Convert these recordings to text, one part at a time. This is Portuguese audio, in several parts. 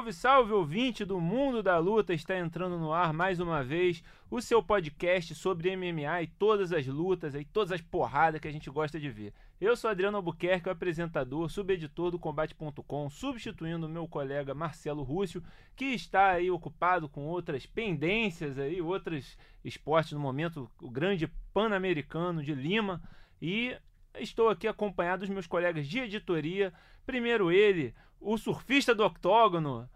Salve, salve, ouvinte do Mundo da Luta! Está entrando no ar mais uma vez o seu podcast sobre MMA e todas as lutas e todas as porradas que a gente gosta de ver. Eu sou Adriano Albuquerque, o apresentador, subeditor do Combate.com, substituindo o meu colega Marcelo Rússio, que está aí ocupado com outras pendências aí, outros esportes no momento, o grande Pan-Americano de Lima, e estou aqui acompanhado dos meus colegas de editoria. Primeiro ele, o surfista do octógono,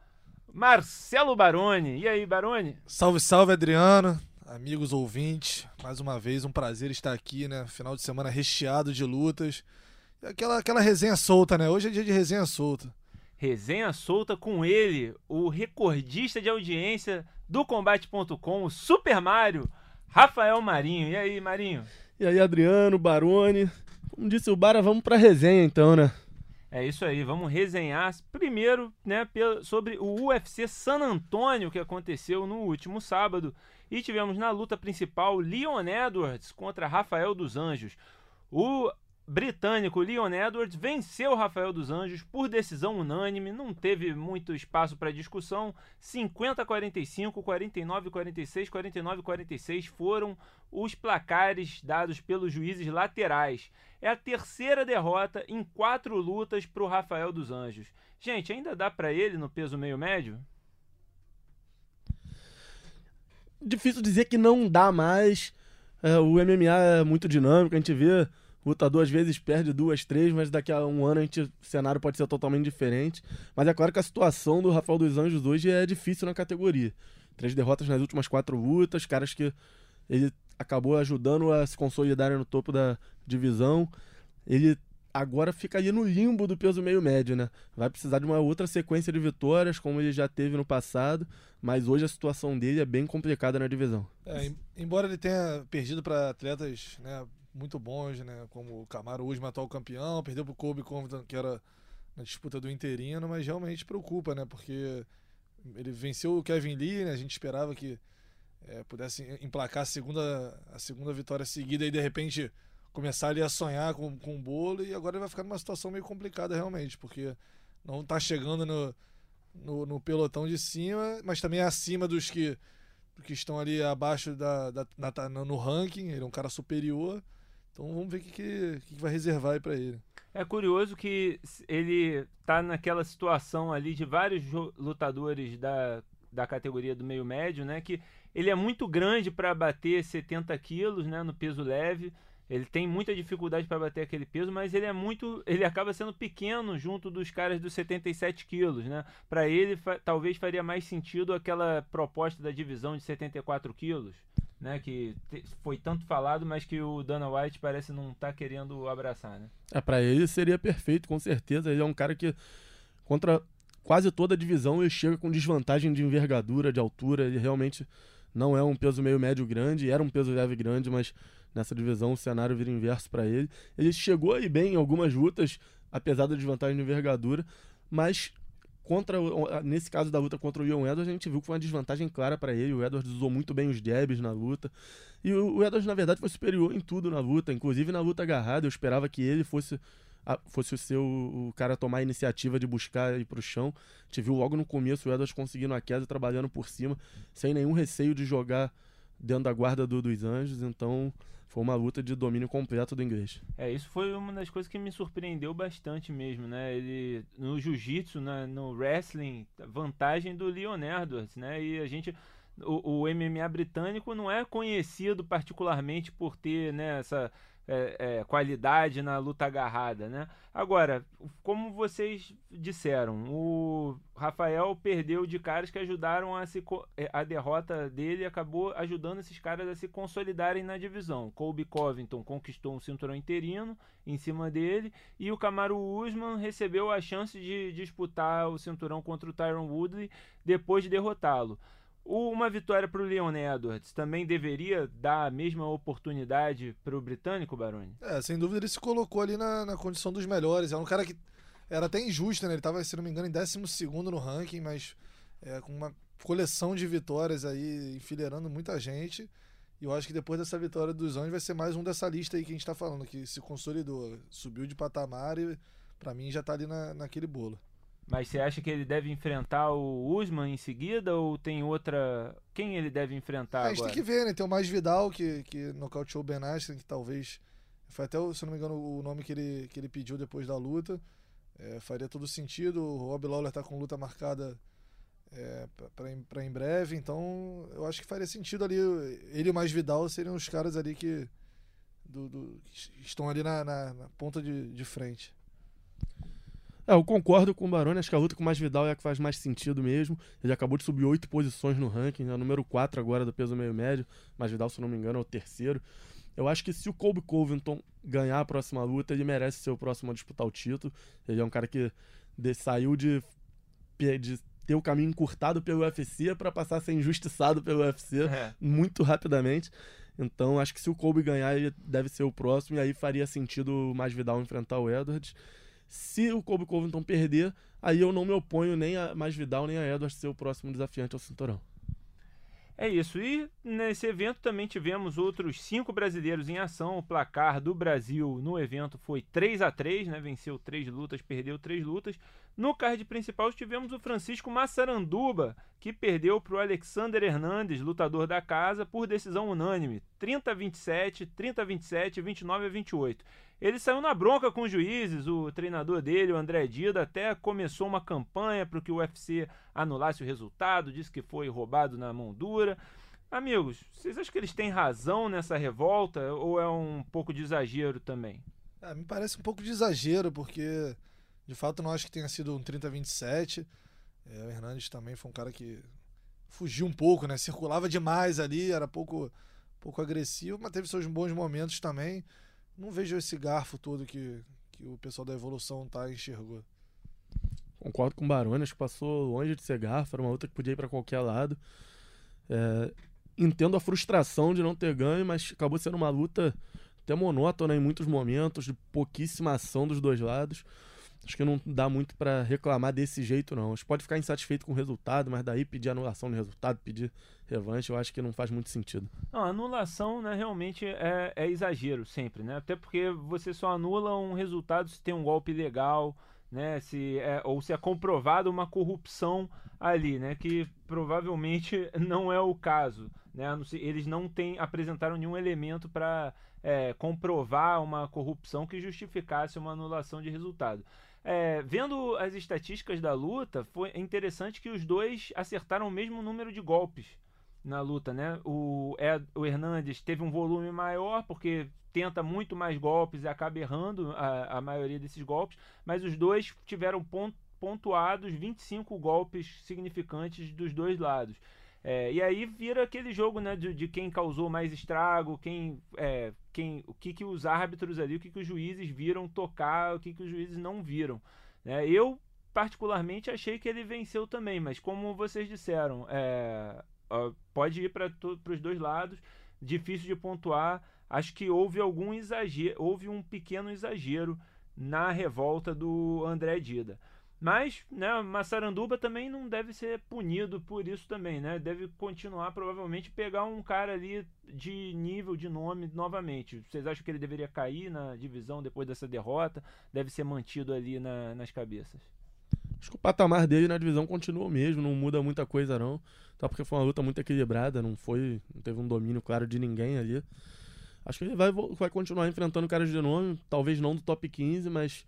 Marcelo Baroni. E aí, Baroni? Salve, salve, Adriano. Amigos ouvintes, mais uma vez um prazer estar aqui, né? Final de semana recheado de lutas. Aquela, aquela resenha solta, né? Hoje é dia de resenha solta. Resenha solta com ele, o recordista de audiência do Combate.com, o Super Mario, Rafael Marinho. E aí, Marinho? E aí, Adriano, Barone. Como disse o Bara, vamos pra resenha então, né? É isso aí, vamos resenhar primeiro né, sobre o UFC San Antonio que aconteceu no último sábado. E tivemos na luta principal Leon Edwards contra Rafael dos Anjos. O britânico Leon Edwards venceu Rafael dos Anjos por decisão unânime, não teve muito espaço para discussão. 50 a 45, 49 a 46, 49 a 46 foram os placares dados pelos juízes laterais. É a terceira derrota em quatro lutas para o Rafael dos Anjos. Gente, ainda dá para ele no peso meio médio? Difícil dizer que não dá mais. É, o MMA é muito dinâmico, a gente vê lutador às vezes perde duas, três, mas daqui a um ano a gente, o cenário pode ser totalmente diferente. Mas é claro que a situação do Rafael dos Anjos hoje é difícil na categoria. Três derrotas nas últimas quatro lutas, caras que ele acabou ajudando a se consolidarem no topo da divisão. Ele agora fica ali no limbo do peso meio médio, né? Vai precisar de uma outra sequência de vitórias, como ele já teve no passado, mas hoje a situação dele é bem complicada na divisão. É, embora ele tenha perdido para atletas né, muito bons, né? Como o Camaro Usman, atual campeão, perdeu pro Kobe Covington, que era na disputa do interino, mas realmente preocupa, né? Porque ele venceu o Kevin Lee, né? A gente esperava que é, pudesse emplacar a segunda, a segunda vitória seguida e de repente começar ali a sonhar com, com o bolo e agora ele vai ficar numa situação meio complicada realmente, porque não está chegando no, no, no, pelotão de cima, mas também é acima dos que, que estão ali abaixo da, da, no ranking, ele é um cara superior. Então vamos ver o que, que, que vai reservar aí para ele. É curioso que ele tá naquela situação ali de vários lutadores da, da categoria do meio médio, né? Que ele é muito grande para bater 70 quilos, né? No peso leve. Ele tem muita dificuldade para bater aquele peso, mas ele é muito, ele acaba sendo pequeno junto dos caras dos 77 quilos, né? Para ele fa talvez faria mais sentido aquela proposta da divisão de 74 quilos né, que foi tanto falado, mas que o Dana White parece não estar tá querendo abraçar, né? É, para ele seria perfeito, com certeza. Ele é um cara que contra quase toda a divisão ele chega com desvantagem de envergadura, de altura, ele realmente não é um peso meio médio grande, era um peso leve grande, mas nessa divisão o cenário vira inverso para ele. Ele chegou aí bem em algumas lutas, apesar da desvantagem de envergadura, mas contra nesse caso da luta contra o Leon Edwards, a gente viu que foi uma desvantagem clara para ele. O Edwards usou muito bem os jabs na luta. E o, o Edwards, na verdade, foi superior em tudo na luta, inclusive na luta agarrada. Eu esperava que ele fosse a, fosse o seu o cara tomar a iniciativa de buscar ir pro chão. A gente viu logo no começo o Edwards conseguindo a queda, trabalhando por cima, sem nenhum receio de jogar dentro da guarda do, dos anjos. Então, foi uma luta de domínio completo do inglês. É, isso foi uma das coisas que me surpreendeu bastante mesmo, né? Ele no jiu-jitsu, né? no wrestling, vantagem do Leon Edwards, né? E a gente o, o MMA britânico não é conhecido particularmente por ter né, essa é, é, qualidade na luta agarrada, né? Agora, como vocês disseram, o Rafael perdeu de caras que ajudaram a se é, a derrota dele acabou ajudando esses caras a se consolidarem na divisão. Colby Covington conquistou um cinturão interino em cima dele e o Kamaru Usman recebeu a chance de disputar o cinturão contra o Tyron Woodley depois de derrotá-lo. Uma vitória para o Leon Edwards também deveria dar a mesma oportunidade para o britânico, Baroni? É, sem dúvida ele se colocou ali na, na condição dos melhores. É um cara que era até injusto, né? Ele estava, se não me engano, em 12 no ranking, mas é, com uma coleção de vitórias aí, enfileirando muita gente. E eu acho que depois dessa vitória dos Anjos vai ser mais um dessa lista aí que a gente está falando, que se consolidou, subiu de patamar e para mim já está ali na, naquele bolo. Mas você acha que ele deve enfrentar o Usman em seguida ou tem outra. Quem ele deve enfrentar? É, a gente agora? tem que ver, né? Tem o Mais Vidal, que, que nocauteou o Ben Askren, que talvez. Foi até, se não me engano, o nome que ele, que ele pediu depois da luta. É, faria todo sentido. O Rob Lawler tá com luta marcada é, para em breve, então eu acho que faria sentido ali. Ele e o Mais Vidal seriam os caras ali que. Do, do, estão ali na, na, na ponta de, de frente. É, eu concordo com o Baroni, acho que a luta com o Vidal é a que faz mais sentido mesmo. Ele acabou de subir oito posições no ranking, é o número 4 agora do peso meio médio. Vidal, se não me engano, é o terceiro. Eu acho que se o Colby Covington ganhar a próxima luta, ele merece ser o próximo a disputar o título. Ele é um cara que de, saiu de, de ter o caminho encurtado pelo UFC para passar a ser injustiçado pelo UFC é. muito rapidamente. Então, acho que se o Colby ganhar, ele deve ser o próximo, e aí faria sentido o Vidal enfrentar o Edwards. Se o Kobe Covington perder, aí eu não me oponho nem a mais Vidal nem a Edwards ser o próximo desafiante ao cinturão. É isso. E nesse evento também tivemos outros cinco brasileiros em ação. O placar do Brasil no evento foi 3 a 3 né? Venceu três lutas, perdeu três lutas. No card principal tivemos o Francisco Massaranduba, que perdeu para o Alexander Hernandes, lutador da casa, por decisão unânime. 30 a 27, 30 a 27, 29 a 28. Ele saiu na bronca com os juízes, o treinador dele, o André Dida, até começou uma campanha para que o UFC anulasse o resultado, disse que foi roubado na mão dura. Amigos, vocês acham que eles têm razão nessa revolta ou é um pouco de exagero também? Ah, me parece um pouco de exagero, porque de fato não acho que tenha sido um 30-27. É, o Hernandes também foi um cara que fugiu um pouco, né? Circulava demais ali, era pouco, pouco agressivo, mas teve seus bons momentos também não vejo esse garfo todo que, que o pessoal da evolução tá enxergou. Concordo com o Barone, acho que passou longe de ser garfo, era uma luta que podia ir para qualquer lado. É, entendo a frustração de não ter ganho, mas acabou sendo uma luta até monótona em muitos momentos, de pouquíssima ação dos dois lados. Acho que não dá muito para reclamar desse jeito, não. A gente pode ficar insatisfeito com o resultado, mas daí pedir anulação do resultado, pedir revanche, eu acho que não faz muito sentido. Não, anulação, né, realmente é, é exagero sempre, né? Até porque você só anula um resultado se tem um golpe legal, né? Se é, ou se é comprovada uma corrupção ali, né? Que provavelmente não é o caso, né? Eles não têm, apresentaram nenhum elemento para é, comprovar uma corrupção que justificasse uma anulação de resultado. É, vendo as estatísticas da luta, foi interessante que os dois acertaram o mesmo número de golpes na luta, né? O, Ed, o Hernandes teve um volume maior porque tenta muito mais golpes e acaba errando a, a maioria desses golpes, mas os dois tiveram pontuados 25 golpes significantes dos dois lados. É, e aí vira aquele jogo né, de, de quem causou mais estrago, quem, é, quem, o que, que os árbitros ali, o que, que os juízes viram tocar, o que, que os juízes não viram. Né? Eu, particularmente, achei que ele venceu também, mas como vocês disseram, é, pode ir para os dois lados, difícil de pontuar. Acho que houve algum exagero, houve um pequeno exagero na revolta do André Dida. Mas, né, Massaranduba também não deve ser punido por isso também, né? Deve continuar, provavelmente, pegar um cara ali de nível, de nome novamente. Vocês acham que ele deveria cair na divisão depois dessa derrota? Deve ser mantido ali na, nas cabeças? Acho que o patamar dele na divisão continua mesmo, não muda muita coisa não. Só porque foi uma luta muito equilibrada, não foi, não teve um domínio claro de ninguém ali. Acho que ele vai, vai continuar enfrentando caras de nome, talvez não do top 15, mas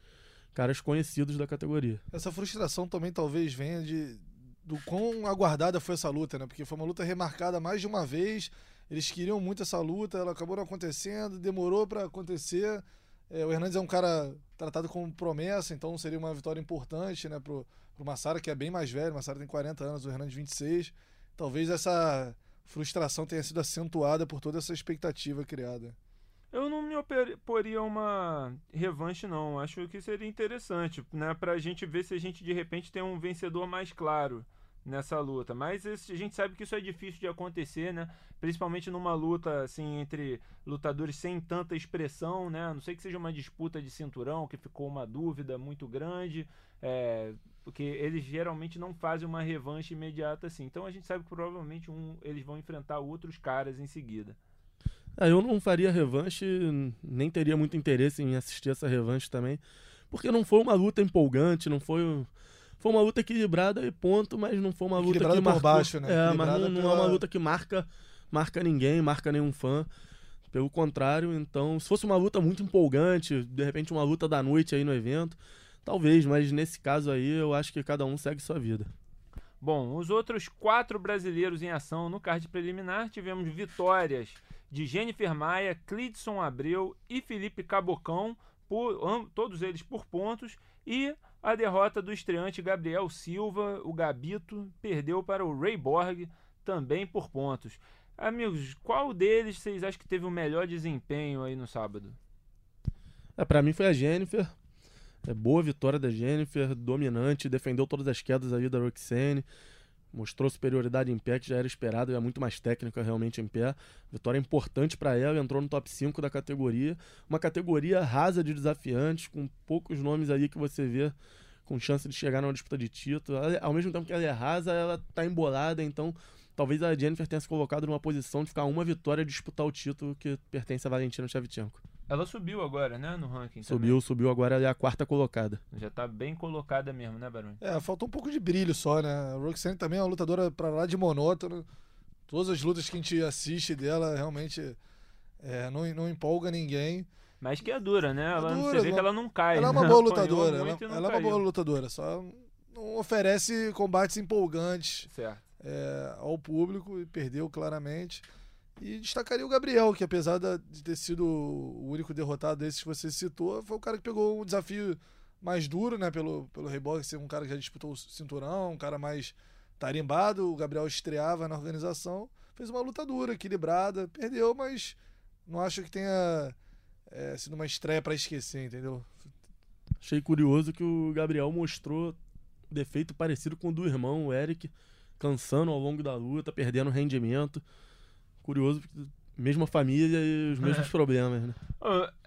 caras conhecidos da categoria. Essa frustração também talvez venha de do quão aguardada foi essa luta, né? Porque foi uma luta remarcada mais de uma vez. Eles queriam muito essa luta, ela acabou não acontecendo, demorou para acontecer. É, o Hernandes é um cara tratado como promessa, então seria uma vitória importante, né, pro, pro Massara, que é bem mais velho. O Massara tem 40 anos, o Hernandes 26. Talvez essa frustração tenha sido acentuada por toda essa expectativa criada. Eu não me oporia uma revanche, não. Acho que seria interessante, né? Pra gente ver se a gente de repente tem um vencedor mais claro nessa luta. Mas esse- a gente sabe que isso é difícil de acontecer, né? Principalmente numa luta assim entre lutadores sem tanta expressão, né? A não sei que seja uma disputa de cinturão, que ficou uma dúvida muito grande, é, porque eles geralmente não fazem uma revanche imediata assim. Então a gente sabe que provavelmente um, eles vão enfrentar outros caras em seguida. É, eu não faria revanche, nem teria muito interesse em assistir essa revanche também, porque não foi uma luta empolgante, não foi. Foi uma luta equilibrada e ponto, mas não foi uma luta que por marcou. baixo, né? É, mas não, não é uma pela- luta que marca, marca ninguém, marca nenhum fã. Pelo contrário, então, se fosse uma luta muito empolgante, de repente uma luta da noite aí no evento, talvez, mas nesse caso aí eu acho que cada um segue sua vida. Bom, os outros quatro brasileiros em ação no card preliminar tivemos vitórias de Jennifer Maia, Clidson Abreu e Felipe Cabocão, por, todos eles por pontos, e a derrota do estreante Gabriel Silva, o Gabito, perdeu para o Ray Borg, também por pontos. Amigos, qual deles vocês acham que teve o melhor desempenho aí no sábado? É, para mim foi a Jennifer. É boa vitória da Jennifer, dominante, defendeu todas as quedas ali da Roxane, mostrou superioridade em pé, que já era esperado, é muito mais técnica realmente em pé. Vitória importante para ela, entrou no top 5 da categoria. Uma categoria rasa de desafiantes, com poucos nomes ali que você vê com chance de chegar numa disputa de título. Ela- ao mesmo tempo que ela é rasa, ela tá embolada, então talvez a Jennifer tenha se colocado numa posição de ficar uma vitória e disputar o título que pertence a Valentina Shevchenko. Ela subiu agora, né, no ranking. também. Subiu, subiu agora, ela é a quarta colocada. Já tá bem colocada mesmo, né, Barão? É, faltou um pouco de brilho só, né? A Roxanne também é uma lutadora pra lá de monótono. Todas as lutas que a gente assiste dela realmente é, não, não empolga ninguém. Mas que é dura, né? Ela, dura, você vê não- que ela não cai. Ela é né? uma boa Apanhou lutadora. Ela, ela é uma boa lutadora, só não oferece combates empolgantes Certo. é, ao público e perdeu claramente. E destacaria o Gabriel, que apesar de ter sido o único derrotado desses que você citou, foi o cara que pegou um desafio mais duro, né? Pelo, pelo Reebok ser um cara que já disputou o cinturão, um cara mais tarimbado. O Gabriel estreava na organização, fez uma luta dura, equilibrada, perdeu, mas não acho que tenha é, sido uma estreia pra esquecer, entendeu? Achei curioso que o Gabriel mostrou defeito parecido com o do irmão, o Eric, cansando ao longo da luta, perdendo rendimento. Curioso, porque mesma família e os mesmos problemas, né?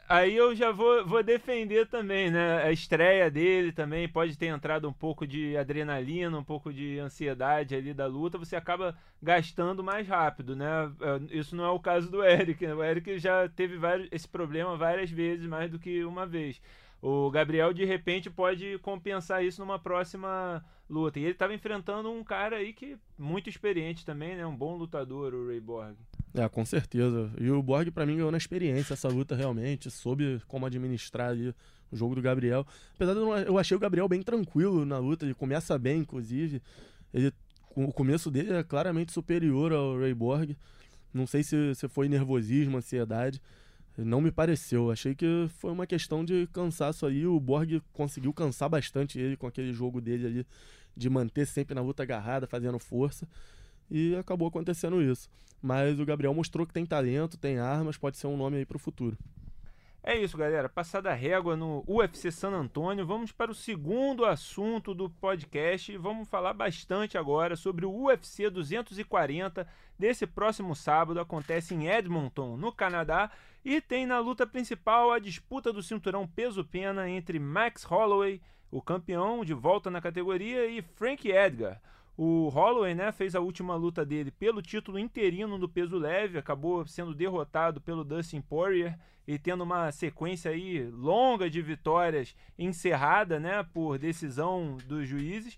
Aí eu já vou, vou defender também, né? A estreia dele também pode ter entrado um pouco de adrenalina, um pouco de ansiedade ali da luta. Você acaba gastando mais rápido, né? É, Isso não é o caso do Eric. né? O Eric já teve vários, esse problema várias vezes, mais do que uma vez. O Gabriel, de repente, pode compensar isso numa próxima luta. E ele estava enfrentando um cara aí que muito experiente também, né? Um bom lutador, o Ray Borg. É, com certeza. E o Borg, pra mim, ganhou na experiência essa luta realmente, soube como administrar ali o jogo do Gabriel. Apesar de eu, eu achei o Gabriel bem tranquilo na luta, ele começa bem, inclusive. Ele, o começo dele é claramente superior ao Ray Borg. Não sei se, se foi nervosismo, ansiedade. Não me pareceu. Achei que foi uma questão de cansaço aí. O Borg conseguiu cansar bastante ele com aquele jogo dele ali, de manter sempre na luta agarrada, fazendo força. E acabou acontecendo isso. Mas o Gabriel mostrou que tem talento, tem armas, pode ser um nome aí pro futuro. É isso, galera. Passada a régua no UFC San Antônio, vamos para o segundo assunto do podcast vamos falar bastante agora sobre o UFC 240 desse próximo sábado. Acontece em Edmonton, no Canadá, e tem na luta principal a disputa do cinturão peso-pena entre Max Holloway, o campeão de volta na categoria, e Frank Edgar. O Holloway né, fez a última luta dele pelo título interino do peso leve, acabou sendo derrotado pelo Dustin Poirier e tendo uma sequência aí longa de vitórias encerrada né, por decisão dos juízes.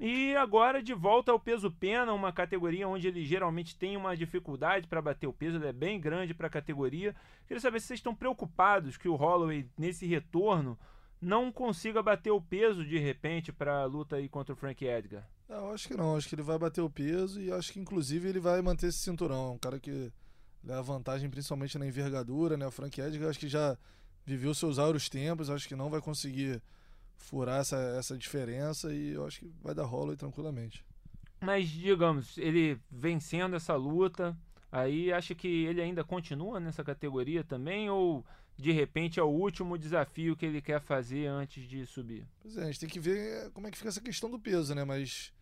E agora de volta ao peso pena, uma categoria onde ele geralmente tem uma dificuldade para bater o peso, ele é bem grande para a categoria. Queria saber se vocês estão preocupados que o Holloway, nesse retorno, não consiga bater o peso de repente para a luta aí contra o Frank Edgar. Não, acho que não. Acho que ele vai bater o peso e acho que inclusive ele vai manter esse cinturão. É um cara que leva vantagem principalmente na envergadura, né? O Frank Edgar acho que já viveu seus auros tempos, acho que não vai conseguir furar essa, essa diferença e eu acho que vai dar Holloway tranquilamente. Mas, digamos, ele vencendo essa luta, aí acha que ele ainda continua nessa categoria também ou de repente é o último desafio que ele quer fazer antes de subir? Pois é, a gente tem que ver como é que fica essa questão do peso, né? Mas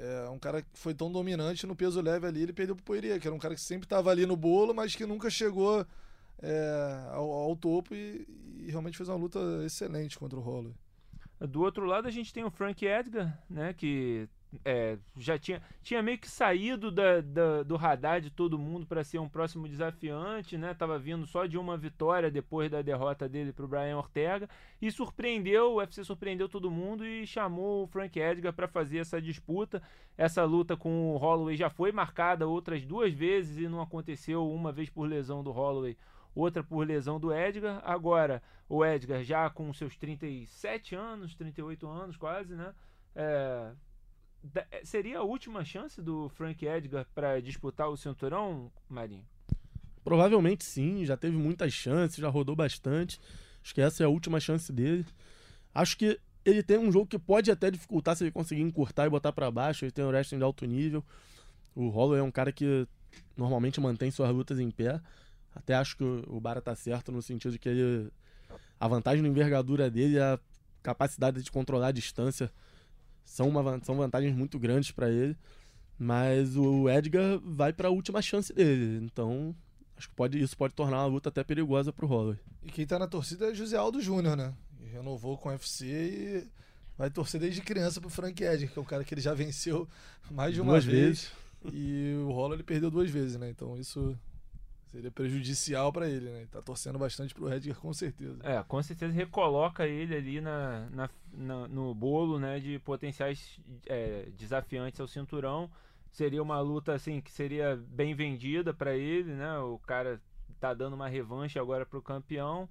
é um cara que foi tão dominante no peso leve ali, ele perdeu pro Poirier, que era um cara que sempre estava ali no bolo, mas que nunca chegou é, ao, ao, topo e, e, realmente fez uma luta excelente contra o Holloway. Do outro lado a gente tem o Frank Edgar, né, que é, já tinha, tinha meio que saído da, da, do radar de todo mundo para ser um próximo desafiante, né? Tava vindo só de uma vitória depois da derrota dele para o Brian Ortega e surpreendeu, o UFC surpreendeu todo mundo e chamou o Frank Edgar para fazer essa disputa. Essa luta com o Holloway já foi marcada outras duas vezes e não aconteceu uma vez por lesão do Holloway, outra por lesão do Edgar. Agora, o Edgar já com seus 37 anos, 38 anos quase, né? É, seria a última chance do Frank Edgar para disputar o cinturão, Marinho? Provavelmente sim, já teve muitas chances, já rodou bastante. Acho que essa é a última chance dele. Acho que ele tem um jogo que pode até dificultar se ele conseguir encurtar e botar para baixo. Ele tem o wrestling de alto nível. O Holloway é um cara que normalmente mantém suas lutas em pé. Até acho que o Bara tá certo no sentido de que ele, a vantagem na envergadura dele é a capacidade de controlar a distância são, uma, são vantagens muito grandes para ele. Mas o Edgar vai para a última chance dele. Então, acho que pode, isso pode tornar a luta até perigosa para o Holloway. E quem tá na torcida é José Aldo Júnior, né? Renovou com o UFC e vai torcer desde criança pro Frank Edgar, que é um cara que ele já venceu mais de uma duas vez. vezes. E o Holloway ele perdeu duas vezes, né? Então isso Seria prejudicial para ele, né? Tá torcendo bastante pro Edgar, com certeza. É, com certeza recoloca ele ali na, na, na no bolo, né? De potenciais é, desafiantes ao cinturão. Seria uma luta, assim, que seria bem vendida para ele, né? O cara tá dando uma revanche agora pro campeão.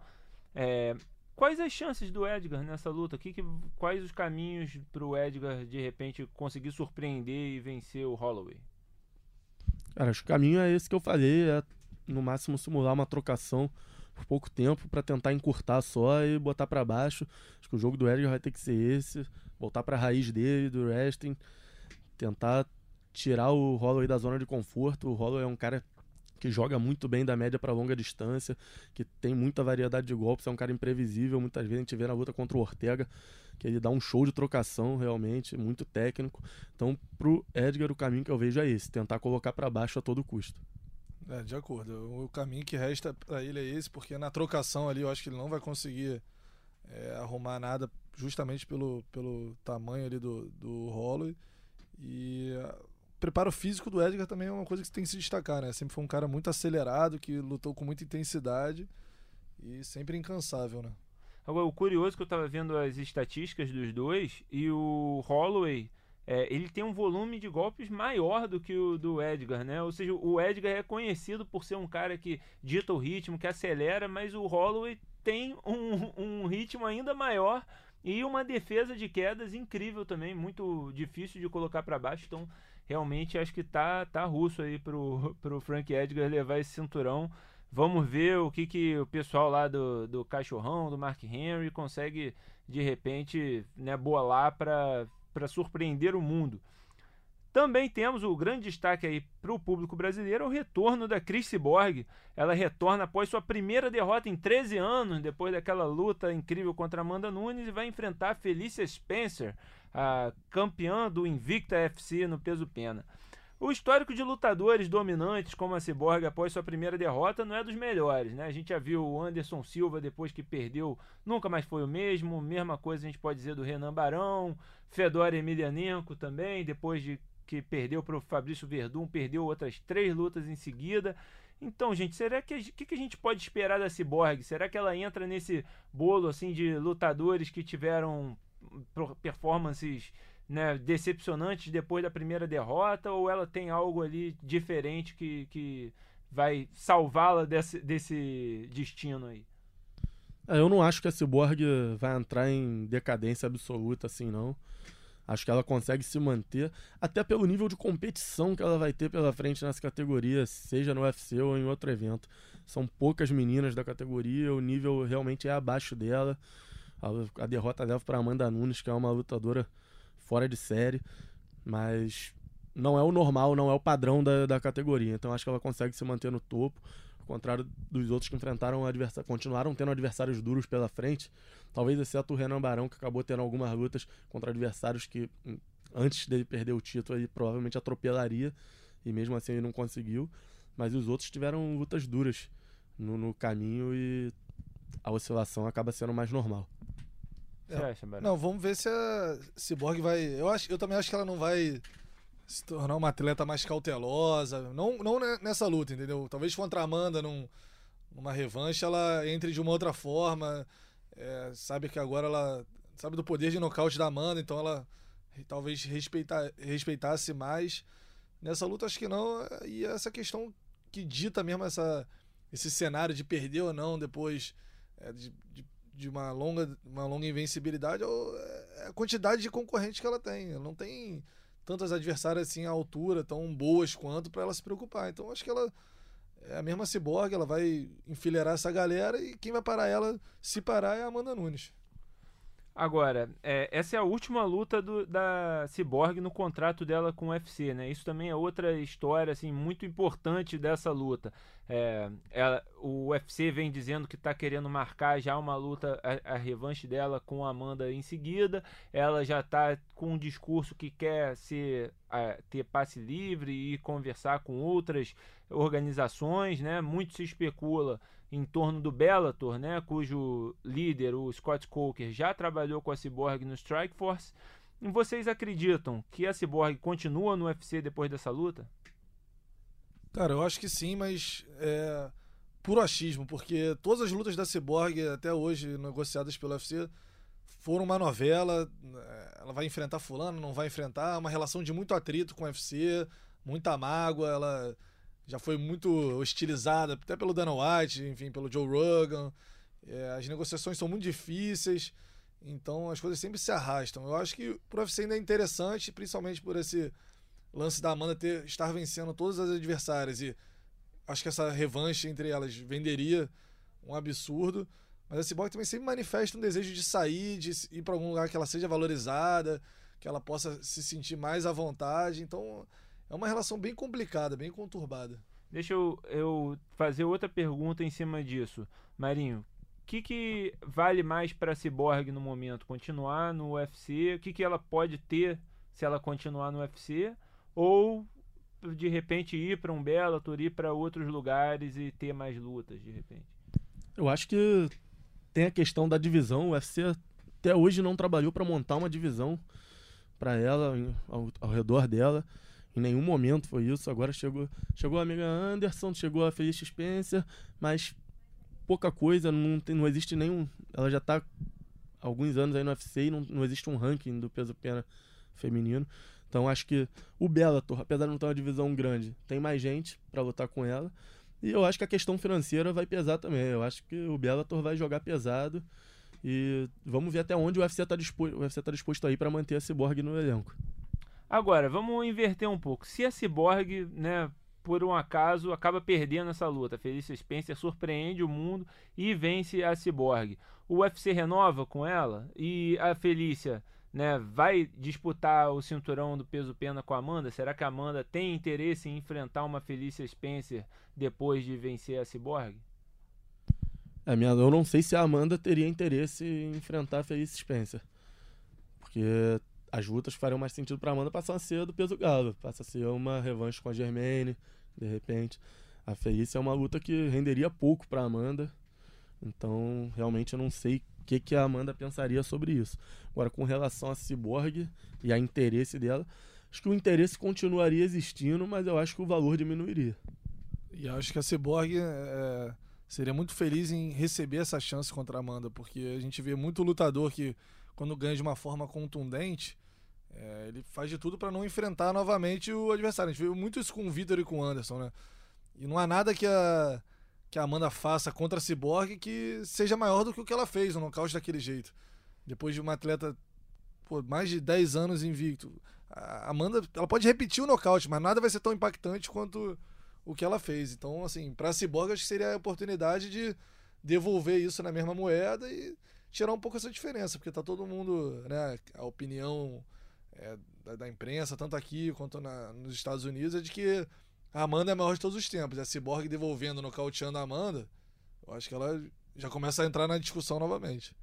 É, quais as chances do Edgar nessa luta? Que, que, quais os caminhos pro Edgar, de repente, conseguir surpreender e vencer o Holloway? Cara, acho que o caminho é esse que eu falei, é no máximo simular uma trocação por pouco tempo para tentar encurtar só e botar para baixo. Acho que o jogo do Edgar vai ter que ser esse, voltar para a raiz dele, do wrestling, tentar tirar o Holloway da zona de conforto. O Holloway é um cara que joga muito bem da média para longa distância, que tem muita variedade de golpes, é um cara imprevisível. Muitas vezes a gente vê na luta contra o Ortega que ele dá um show de trocação realmente, muito técnico. Então, pro Edgar, o caminho que eu vejo é esse: tentar colocar para baixo a todo custo. É, de acordo. O caminho que resta para ele é esse, porque na trocação ali eu acho que ele não vai conseguir é, arrumar nada justamente pelo, pelo tamanho ali do, do Holloway. E o preparo físico do Edgar também é uma coisa que tem que se destacar, né? Sempre foi um cara muito acelerado, que lutou com muita intensidade e sempre incansável, né? Agora, o curioso que eu estava vendo as estatísticas dos dois e o Holloway é, ele tem um volume de golpes maior do que o do Edgar, né? Ou seja, o Edgar é conhecido por ser um cara que dita o ritmo, que acelera, mas o Holloway tem um, um ritmo ainda maior e uma defesa de quedas incrível também, muito difícil de colocar para baixo. Então, realmente acho que tá, tá russo aí pro, pro Frank Edgar levar esse cinturão. Vamos ver o que, que o pessoal lá do, do Cachorrão, do Mark Henry, consegue de repente né, bolar para para surpreender o mundo. Também temos o grande destaque aí para o público brasileiro, o retorno da Chris Cyborg. Ela retorna após sua primeira derrota em 13 anos, depois daquela luta incrível contra Amanda Nunes, e vai enfrentar Felicia Spencer, a campeã do Invicta FC no peso pena. O histórico de lutadores dominantes como a Cyborg após sua primeira derrota não é dos melhores, né? A gente já viu o Anderson Silva depois que perdeu, nunca mais foi o mesmo. Mesma coisa a gente pode dizer do Renan Barão, Fedor Emelianenko também, depois de que perdeu para o Fabrício Verdun, perdeu outras três lutas em seguida. Então, gente, será que o que, a gente pode esperar da Cyborg? Será que ela entra nesse bolo assim de lutadores que tiveram performances né, decepcionantes depois da primeira derrota ou ela tem algo ali diferente que, que vai salvá-la desse, desse destino aí? É, eu não acho que a Cyborg vai entrar em decadência absoluta assim, não. Acho que ela consegue se manter, até pelo nível de competição que ela vai ter pela frente nessa categoria, seja no UFC ou em outro evento. São poucas meninas da categoria, o nível realmente é abaixo dela. A, derrota leva para Amanda Nunes, que é uma lutadora fora de série, mas não é o normal, não é o padrão da, da categoria. Então acho que ela consegue se manter no topo, ao contrário dos outros que enfrentaram adversários, continuaram tendo adversários duros pela frente. Talvez exceto o Renan Barão, que acabou tendo algumas lutas contra adversários que hum, antes dele perder o título, ele provavelmente atropelaria. E mesmo assim ele não conseguiu. Mas os outros tiveram lutas duras no, no caminho e a oscilação acaba sendo mais normal. Você acha, Barão? Não, vamos ver se a Cyborg vai. Eu, acho, eu também acho que ela não vai se tornar uma atleta mais cautelosa. Não, não ne- nessa luta, entendeu? Talvez contra a Amanda num, numa revanche ela entre de uma outra forma. É, sabe que agora ela. Sabe do poder de nocaute da Amanda, então ela talvez respeitar, respeitasse mais. Nessa luta acho que não. E essa questão que dita mesmo essa, esse cenário de perder ou não depois é, de, de, de uma, longa, uma longa invencibilidade é a quantidade de concorrentes que ela tem. Ela não tem tantas adversárias assim à altura, tão boas quanto para ela se preocupar. Então acho que ela é a mesma ciborgue, ela vai enfileirar essa galera e quem vai parar ela, se parar, é a Amanda Nunes. Agora, é, essa é a última luta do- da Cyborg no contrato dela com o UFC, né? Isso também é outra história assim muito importante dessa luta. É, ela- o UFC vem dizendo que está querendo marcar já uma luta, a, a revanche dela com a Amanda em seguida. Ela já está com um discurso que quer ser, ah, ter passe livre e conversar com outras organizações, né? Muito se especula em torno do Bellator, né, cujo líder, o Scott Coker, já trabalhou com a Cyborg no Strikeforce. Vocês acreditam que a Cyborg continua no UFC depois dessa luta? Cara, eu acho que sim, mas é puro achismo, porque todas as lutas da Cyborg até hoje negociadas pelo UFC foram uma novela. é, Ela vai enfrentar fulano, não vai enfrentar, uma relação de muito atrito com o UFC, muita mágoa, ela já foi muito hostilizada até pelo Dana White, enfim, pelo Joe Rogan. É, as negociações são muito difíceis, então as coisas sempre se arrastam. Eu acho que pro UFC ainda é interessante, principalmente por esse lance da Amanda ter, estar vencendo todas as adversárias e acho que essa revanche entre elas venderia um absurdo. Mas a Cyborg também sempre manifesta um desejo de sair, de ir para algum lugar que ela seja valorizada, que ela possa se sentir mais à vontade. Então é uma relação bem complicada, bem conturbada. Deixa eu, eu fazer outra pergunta em cima disso. Marinho, o que, que vale mais para a Cyborg no momento? Continuar no UFC? O que, que ela pode ter se ela continuar no UFC? Ou de repente ir para um Bellator, ir para outros lugares e ter mais lutas de repente? Eu acho que tem a questão da divisão. O UFC até hoje não trabalhou para montar uma divisão para ela, ao, ao redor dela. Em nenhum momento foi isso. Agora chegou, chegou a amiga Anderson, chegou a Felicia Spencer, mas pouca coisa, não, tem, não existe nenhum. Ela já tá há alguns anos aí no UFC e não, não existe um ranking do peso pena feminino. Então acho que o Bellator, apesar de não ter uma divisão grande, tem mais gente para lutar com ela. E eu acho que a questão financeira vai pesar também. Eu acho que o Bellator vai jogar pesado. E vamos ver até onde o UFC está disposto, o tá disposto a ir para manter a Cyborg no elenco. Agora, vamos inverter um pouco. Se a Cyborg, né, por um acaso, acaba perdendo essa luta, Felícia Spencer surpreende o mundo e vence a Cyborg. O UFC renova com ela e a Felícia, né, vai disputar o cinturão do peso pena com a Amanda? Será que a Amanda tem interesse em enfrentar uma Felícia Spencer depois de vencer a Cyborg? É, minha, eu não sei se a Amanda teria interesse em enfrentar a Felice Spencer. Porque as lutas que fariam mais sentido para Amanda passam a ser do peso galo. Passa a ser uma revanche com a Germaine, de repente. A Felícia é uma luta que renderia pouco para Amanda. Então, realmente, eu não sei o que, que a Amanda pensaria sobre isso. Agora, com relação a Cyborg e a interesse dela, acho que o interesse continuaria existindo, mas eu acho que o valor diminuiria. E acho que a Cyborg é, seria muito feliz em receber essa chance contra a Amanda, porque a gente vê muito lutador que, quando ganha de uma forma contundente, é, ele faz de tudo para não enfrentar novamente o adversário. A gente viu muito isso com o Vitor e com o Anderson, né? E não há nada que a, que a Amanda faça contra a Cyborg que seja maior do que o que ela fez no nocaute daquele jeito. Depois de uma atleta pô, mais de 10 anos invicto. A Amanda, ela pode repetir o nocaute, mas nada vai ser tão impactante quanto o que ela fez. Então, assim, pra Cyborg acho que seria a oportunidade de devolver isso na mesma moeda e tirar um pouco essa diferença, porque tá todo mundo, né, a opinião é, da, da imprensa, tanto aqui quanto na, nos Estados Unidos, é de que a Amanda é a maior de todos os tempos. E a Cyborg devolvendo, nocauteando a Amanda, eu acho que ela já começa a entrar na discussão novamente.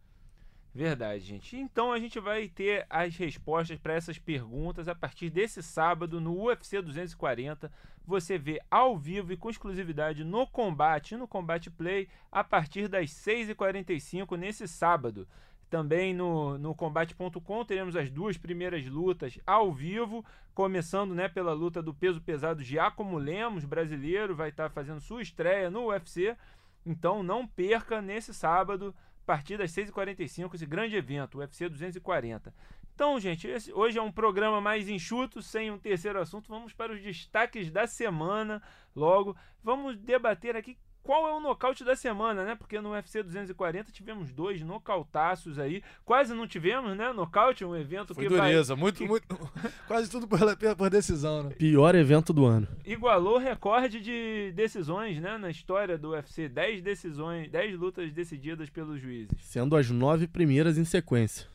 Verdade, gente. Então a gente vai ter as respostas para essas perguntas a partir desse sábado no UFC 240. Você vê ao vivo e com exclusividade no combate no combate play a partir das 6h45 nesse sábado. Também no, no combate.com teremos as duas primeiras lutas ao vivo, começando né, pela luta do peso pesado Giacomo Lemos, brasileiro, vai estar fazendo sua estreia no UFC. Então não perca nesse sábado, partir das 6h45, esse grande evento, UFC 240. Então, gente, esse, hoje é um programa mais enxuto, sem um terceiro assunto. Vamos para os destaques da semana logo. Vamos debater aqui qual é o nocaute da semana, né? Porque no UFC 240 tivemos dois nocautaços aí. Quase não tivemos, né? Nocaute, um evento Foi que dureza, vai, muito, que muito. Quase tudo por, por decisão, né? Pior evento do ano. igualou recorde de decisões, né? Na história do UFC. 10 decisões, 10 lutas decididas pelos juízes. Sendo as nove primeiras em sequência.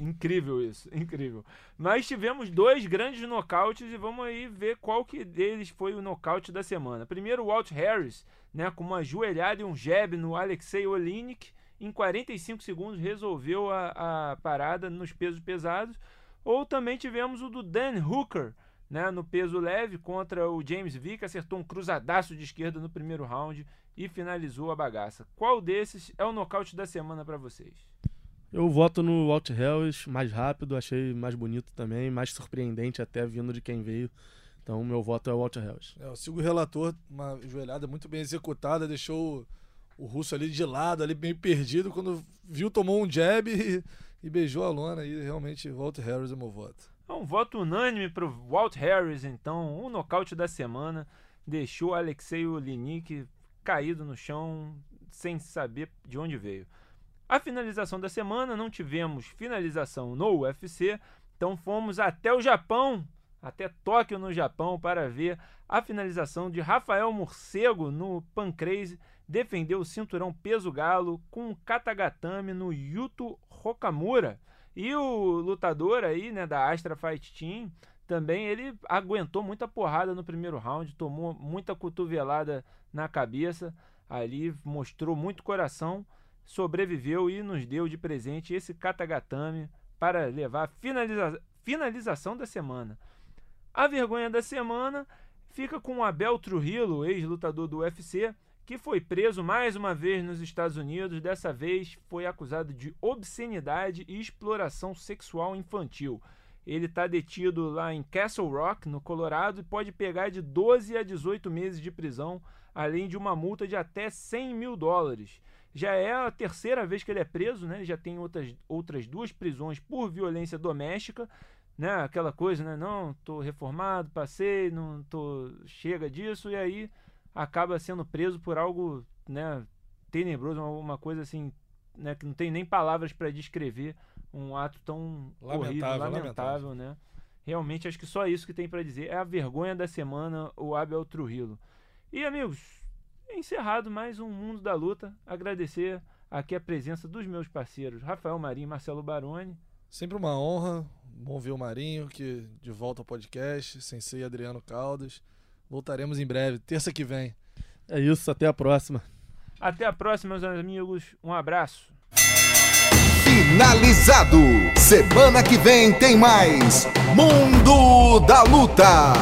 Incrível isso, incrível. Mas tivemos dois grandes nocautes e vamos aí ver qual que deles foi o nocaute da semana. Primeiro, o Walt Harris, né, com uma joelhada e um jab no Alexei Olinik, em 45 segundos resolveu a, a parada nos pesos pesados. Ou também tivemos o do Dan Hooker, né, no peso leve contra o James Vick, acertou um cruzadaço de esquerda no primeiro round e finalizou a bagaça. Qual desses é o nocaute da semana para vocês? Eu voto no Walt Harris, mais rápido, achei mais bonito também, mais surpreendente até vindo de quem veio. Então, meu voto é o Walt Harris. É, eu sigo o relator, uma joelhada muito bem executada, deixou o, o russo ali de lado, ali meio perdido, quando viu, tomou um jab e, e beijou a lona. E realmente, Walt Harris é meu voto. É um voto unânime para o Walt Harris, então, o nocaute da semana. Deixou Alexei Olinik caído no chão, sem saber de onde veio. A finalização da semana, não tivemos finalização no UFC, então fomos até o Japão, até Tóquio no Japão, para ver a finalização de Rafael Morcego no Pancrase, defendeu o cinturão peso galo com um katagatame no Yuto Hokamura. E o lutador aí, né, da Astra Fight Team, também ele aguentou muita porrada no primeiro round, tomou muita cotovelada na cabeça, ali mostrou muito coração sobreviveu e nos deu de presente esse Katagatame para levar a finaliza finalização da semana. A vergonha da semana fica com o Abel Trujillo, ex-lutador do UFC, que foi preso mais uma vez nos Estados Unidos. Dessa vez foi acusado de obscenidade e exploração sexual infantil. Ele está detido lá em Castle Rock, no Colorado, e pode pegar de 12 a 18 meses de prisão, além de uma multa de até 100 mil dólares. Já é a terceira vez que ele é preso, né? Ele já tem outras, outras duas prisões por violência doméstica, né? Aquela coisa, né? Não, tô reformado, passei, não tô chega disso e aí acaba sendo preso por algo, né, tenebroso, uma, coisa assim, né, que não tem nem palavras para descrever um ato tão Lamentável, horrível, lamentável, lamentável. né? Realmente acho que só isso que tem para dizer. É a vergonha da semana, o Abel Trujillo. E amigos, encerrado mais um Mundo da Luta. Agradecer aqui a presença dos meus parceiros Rafael Marinho e Marcelo Baroni. Sempre uma honra. Bom ver o Marinho, que de volta ao podcast. Sensei Adriano Caldas. Voltaremos em breve, terça que vem. É isso, até a próxima. Até a próxima, meus amigos. Um abraço. Finalizado. Semana que vem tem mais Mundo da Luta.